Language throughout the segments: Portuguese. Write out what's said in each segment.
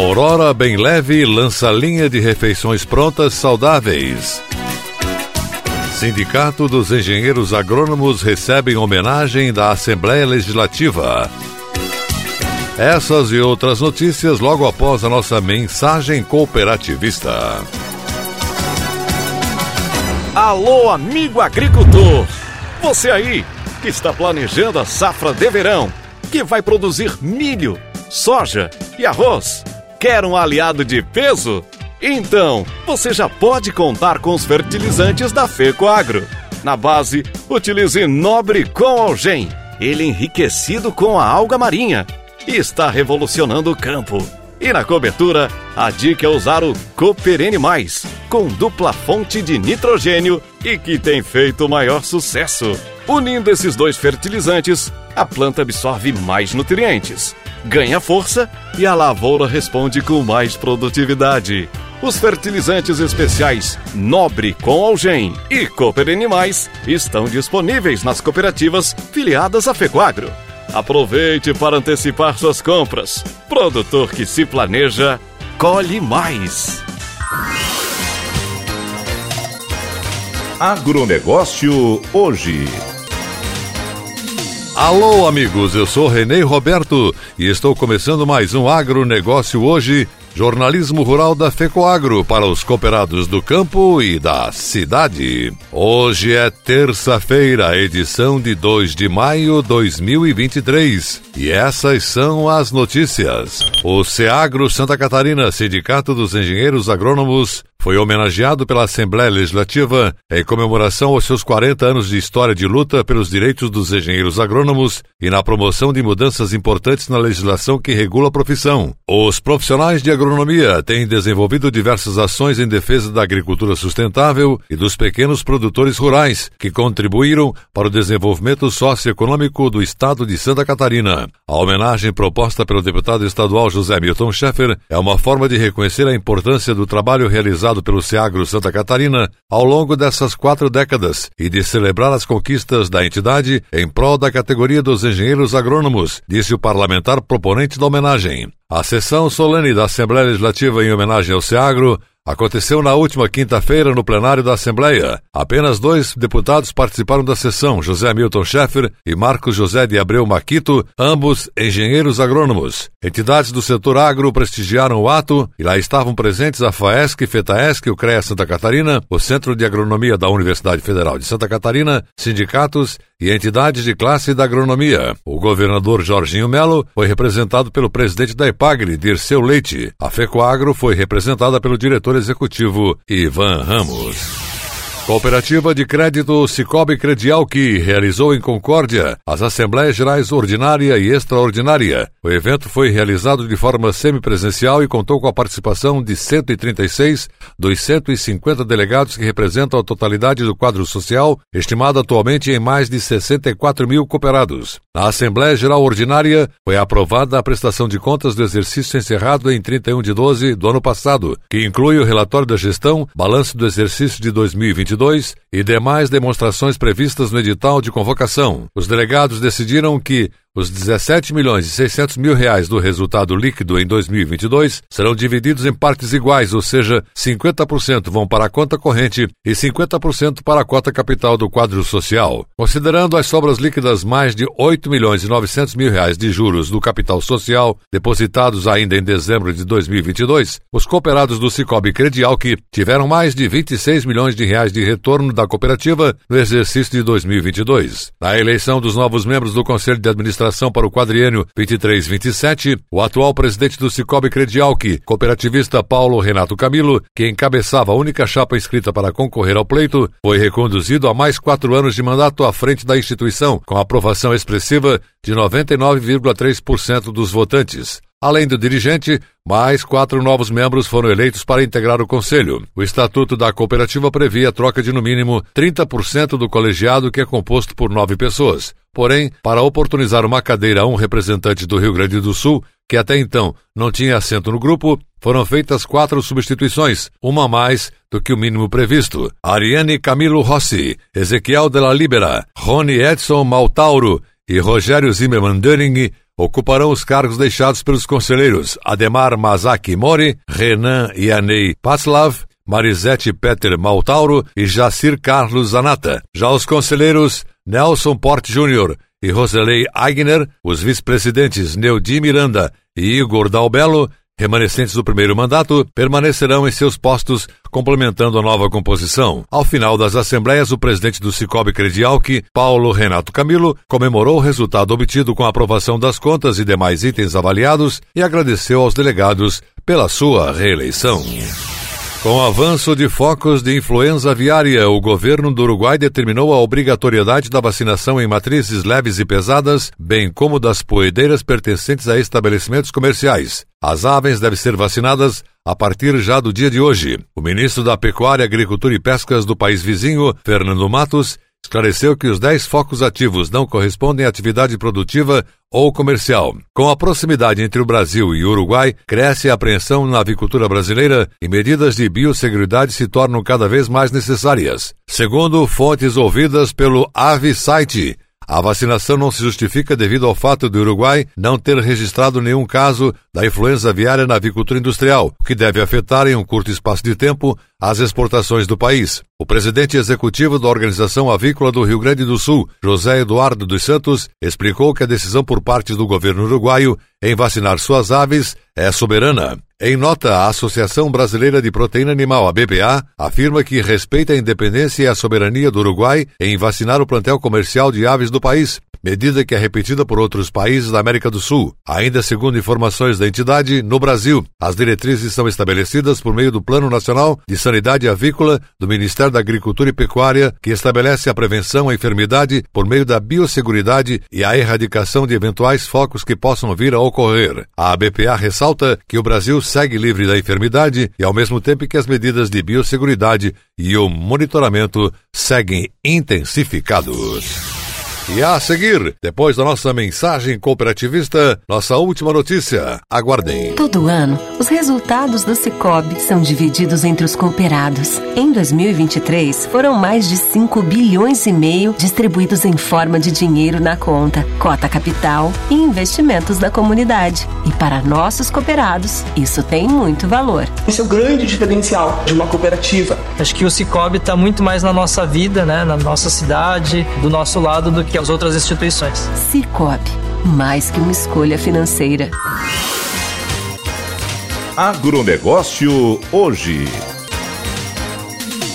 Aurora Bem Leve lança linha de refeições prontas saudáveis. Sindicato dos Engenheiros Agrônomos recebem homenagem da Assembleia Legislativa. Essas e outras notícias logo após a nossa mensagem cooperativista. Alô, amigo agricultor! Você aí que está planejando a safra de verão, que vai produzir milho, soja e arroz Quer um aliado de peso? Então, você já pode contar com os fertilizantes da Fecoagro. Na base, utilize Nobre com Algem, ele enriquecido com a alga marinha e está revolucionando o campo. E na cobertura, a dica é usar o Cooperene Mais, com dupla fonte de nitrogênio e que tem feito maior sucesso. Unindo esses dois fertilizantes, a planta absorve mais nutrientes ganha força e a lavoura responde com mais produtividade. Os fertilizantes especiais Nobre com Algem e Cooper Animais estão disponíveis nas cooperativas filiadas à Fecoagro. Aproveite para antecipar suas compras. Produtor que se planeja, colhe mais. Agronegócio hoje. Alô, amigos, eu sou Renê Roberto e estou começando mais um agronegócio hoje, jornalismo rural da FECOAGRO para os cooperados do campo e da cidade. Hoje é terça-feira, edição de 2 de maio de 2023. E essas são as notícias. O SEAGRO Santa Catarina, Sindicato dos Engenheiros Agrônomos, foi homenageado pela Assembleia Legislativa em comemoração aos seus 40 anos de história de luta pelos direitos dos engenheiros agrônomos e na promoção de mudanças importantes na legislação que regula a profissão. Os profissionais de agronomia têm desenvolvido diversas ações em defesa da agricultura sustentável e dos pequenos produtores rurais, que contribuíram para o desenvolvimento socioeconômico do estado de Santa Catarina. A homenagem proposta pelo deputado estadual José Milton Schaeffer é uma forma de reconhecer a importância do trabalho realizado realizado pelo Seagro Santa Catarina ao longo dessas quatro décadas e de celebrar as conquistas da entidade em prol da categoria dos engenheiros agrônomos, disse o parlamentar proponente da homenagem. A sessão solene da Assembleia Legislativa em homenagem ao Seagro aconteceu na última quinta-feira no plenário da Assembleia. Apenas dois deputados participaram da sessão, José Milton Schaeffer e Marcos José de Abreu Maquito, ambos engenheiros agrônomos. Entidades do setor agro prestigiaram o ato e lá estavam presentes a FAESC, FETAESC, o CREA Santa Catarina, o Centro de Agronomia da Universidade Federal de Santa Catarina, sindicatos e entidades de classe da agronomia. O governador Jorginho Melo foi representado pelo presidente da EPAGRE, Dirceu Leite. A FECOAGRO foi representada pelo diretor executivo Ivan Ramos. Cooperativa de Crédito Cicobi Credial que realizou em Concórdia as Assembleias Gerais Ordinária e Extraordinária. O evento foi realizado de forma semipresencial e contou com a participação de 136 dos 150 delegados que representam a totalidade do quadro social, estimado atualmente em mais de 64 mil cooperados. Na Assembleia Geral Ordinária foi aprovada a prestação de contas do exercício encerrado em 31 de 12 do ano passado, que inclui o relatório da gestão, balanço do exercício de 2022 e demais demonstrações previstas no edital de convocação. Os delegados decidiram que Os 17 milhões e 600 mil reais do resultado líquido em 2022 serão divididos em partes iguais, ou seja, 50% vão para a conta corrente e 50% para a cota capital do quadro social. Considerando as sobras líquidas mais de 8 milhões e 900 mil reais de juros do capital social depositados ainda em dezembro de 2022, os cooperados do Cicobi Credial que tiveram mais de 26 milhões de reais de retorno da cooperativa no exercício de 2022. Na eleição dos novos membros do Conselho de Administração administração para o quadriênio 23-27, o atual presidente do Cicobi Credialc, cooperativista Paulo Renato Camilo, que encabeçava a única chapa inscrita para concorrer ao pleito, foi reconduzido a mais quatro anos de mandato à frente da instituição, com aprovação expressiva de 99,3% dos votantes. Além do dirigente, mais quatro novos membros foram eleitos para integrar o conselho. O estatuto da cooperativa previa a troca de no mínimo 30% do colegiado, que é composto por nove pessoas. Porém, para oportunizar uma cadeira a um representante do Rio Grande do Sul, que até então não tinha assento no grupo, foram feitas quatro substituições, uma a mais do que o mínimo previsto. Ariane Camilo Rossi, Ezequiel de la Libera, Rony Edson Maltauro e Rogério Zimmermann Döring ocuparão os cargos deixados pelos conselheiros Ademar Mazaki Mori, Renan Yanei Patslav, Marisete Peter Maltauro e Jacir Carlos Zanata. Já os conselheiros Nelson Porte Júnior e Roselei Aigner, os vice-presidentes Neudi Miranda e Igor Dalbello, remanescentes do primeiro mandato, permanecerão em seus postos, complementando a nova composição. Ao final das assembleias, o presidente do Cicobi Credialc, Paulo Renato Camilo, comemorou o resultado obtido com a aprovação das contas e demais itens avaliados e agradeceu aos delegados pela sua reeleição. Com o avanço de focos de influenza aviária, o governo do Uruguai determinou a obrigatoriedade da vacinação em matrizes leves e pesadas, bem como das poedeiras pertencentes a estabelecimentos comerciais. As aves devem ser vacinadas a partir já do dia de hoje. O ministro da Pecuária, Agricultura e Pescas do país vizinho, Fernando Matos, esclareceu que os 10 focos ativos não correspondem à atividade produtiva ou comercial. Com a proximidade entre o Brasil e o Uruguai, cresce a apreensão na avicultura brasileira e medidas de biosseguridade se tornam cada vez mais necessárias. Segundo fontes ouvidas pelo Ave Site, a vacinação não se justifica devido ao fato do Uruguai não ter registrado nenhum caso da influenza aviária na avicultura industrial, o que deve afetar em um curto espaço de tempo as exportações do país. O presidente executivo da Organização Avícola do Rio Grande do Sul, José Eduardo dos Santos, explicou que a decisão por parte do governo uruguaio em vacinar suas aves é soberana. Em nota, a Associação Brasileira de Proteína Animal, a BPA, afirma que respeita a independência e a soberania do Uruguai em vacinar o plantel comercial de aves do país, medida que é repetida por outros países da América do Sul. Ainda segundo informações da entidade, no Brasil, as diretrizes são estabelecidas por meio do Plano Nacional de Sanidade Avícola do Ministério da Agricultura e Pecuária, que estabelece a prevenção à enfermidade por meio da biosseguridade e a erradicação de eventuais focos que possam vir a ocorrer. A BPA ressalta que o Brasil segue livre da enfermidade e ao mesmo tempo que as medidas de biosseguridade e o monitoramento seguem intensificados. E a seguir, depois da nossa mensagem cooperativista, nossa última notícia. Aguardem. Todo ano, os resultados do Cicobi são divididos entre os cooperados. Em 2023, foram mais de 5 bilhões e meio distribuídos em forma de dinheiro na conta, cota capital e investimentos da comunidade. E para nossos cooperados, isso tem muito valor. Esse é o grande diferencial de uma cooperativa. Acho que o Cicobi está muito mais na nossa vida, né, na nossa cidade, do nosso lado do que as outras instituições. Cicobi, mais que uma escolha financeira. Agronegócio hoje.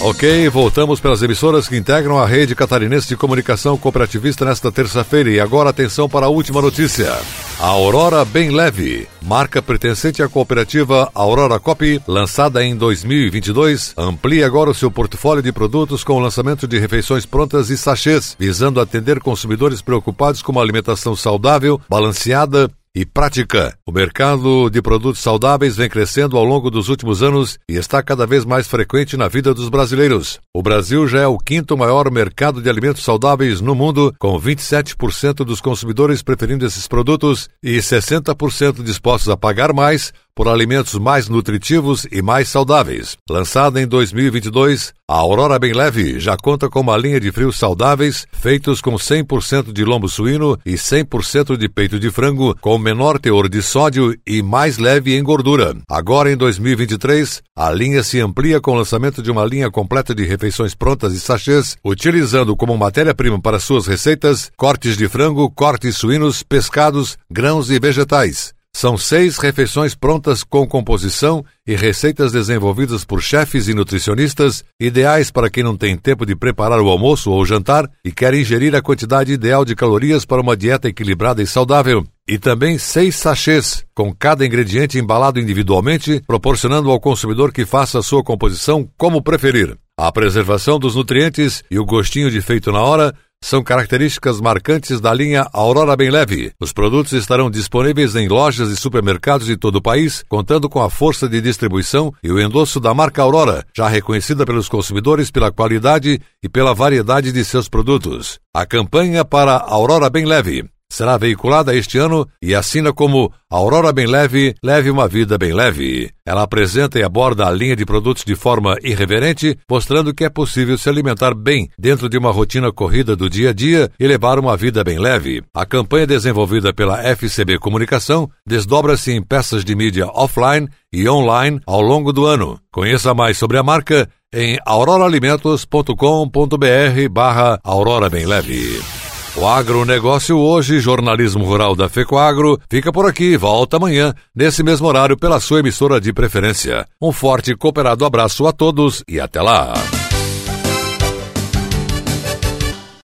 Ok, voltamos pelas emissoras que integram a rede catarinense de comunicação cooperativista nesta terça-feira. E agora atenção para a última notícia. A Aurora Bem Leve, marca pertencente à cooperativa Aurora Copy, lançada em 2022, amplia agora o seu portfólio de produtos com o lançamento de refeições prontas e sachês, visando atender consumidores preocupados com uma alimentação saudável, balanceada e prática. O mercado de produtos saudáveis vem crescendo ao longo dos últimos anos e está cada vez mais frequente na vida dos brasileiros. O Brasil já é o quinto maior mercado de alimentos saudáveis no mundo, com 27% dos consumidores preferindo esses produtos e 60% dispostos a pagar mais por alimentos mais nutritivos e mais saudáveis. Lançada em 2022, a Aurora Bem Leve já conta com uma linha de frios saudáveis, feitos com 100% de lombo suíno e 100% de peito de frango, com menor teor de sódio e mais leve em gordura. Agora, em 2023, a linha se amplia com o lançamento de uma linha completa de refeições prontas e sachês, utilizando como matéria-prima para suas receitas cortes de frango, cortes suínos, pescados, grãos e vegetais. São seis refeições prontas com composição e receitas desenvolvidas por chefes e nutricionistas, ideais para quem não tem tempo de preparar o almoço ou jantar e quer ingerir a quantidade ideal de calorias para uma dieta equilibrada e saudável. E também seis sachês, com cada ingrediente embalado individualmente, proporcionando ao consumidor que faça a sua composição como preferir. A preservação dos nutrientes e o gostinho de feito na hora são características marcantes da linha Aurora Bem Leve. Os produtos estarão disponíveis em lojas e supermercados de todo o país, contando com a força de distribuição e o endosso da marca Aurora, já reconhecida pelos consumidores pela qualidade e pela variedade de seus produtos. A campanha para Aurora Bem Leve será veiculada este ano e assina como Aurora Bem Leve, leve uma vida bem leve. Ela apresenta e aborda a linha de produtos de forma irreverente, mostrando que é possível se alimentar bem dentro de uma rotina corrida do dia a dia e levar uma vida bem leve. A campanha desenvolvida pela FCB Comunicação desdobra-se em peças de mídia offline e online ao longo do ano. Conheça mais sobre a marca em auroraalimentos.com.br barra Aurora Bem Leve. O agronegócio hoje, jornalismo rural da FECOAGro, fica por aqui, volta amanhã, nesse mesmo horário, pela sua emissora de preferência. Um forte e cooperado abraço a todos e até lá!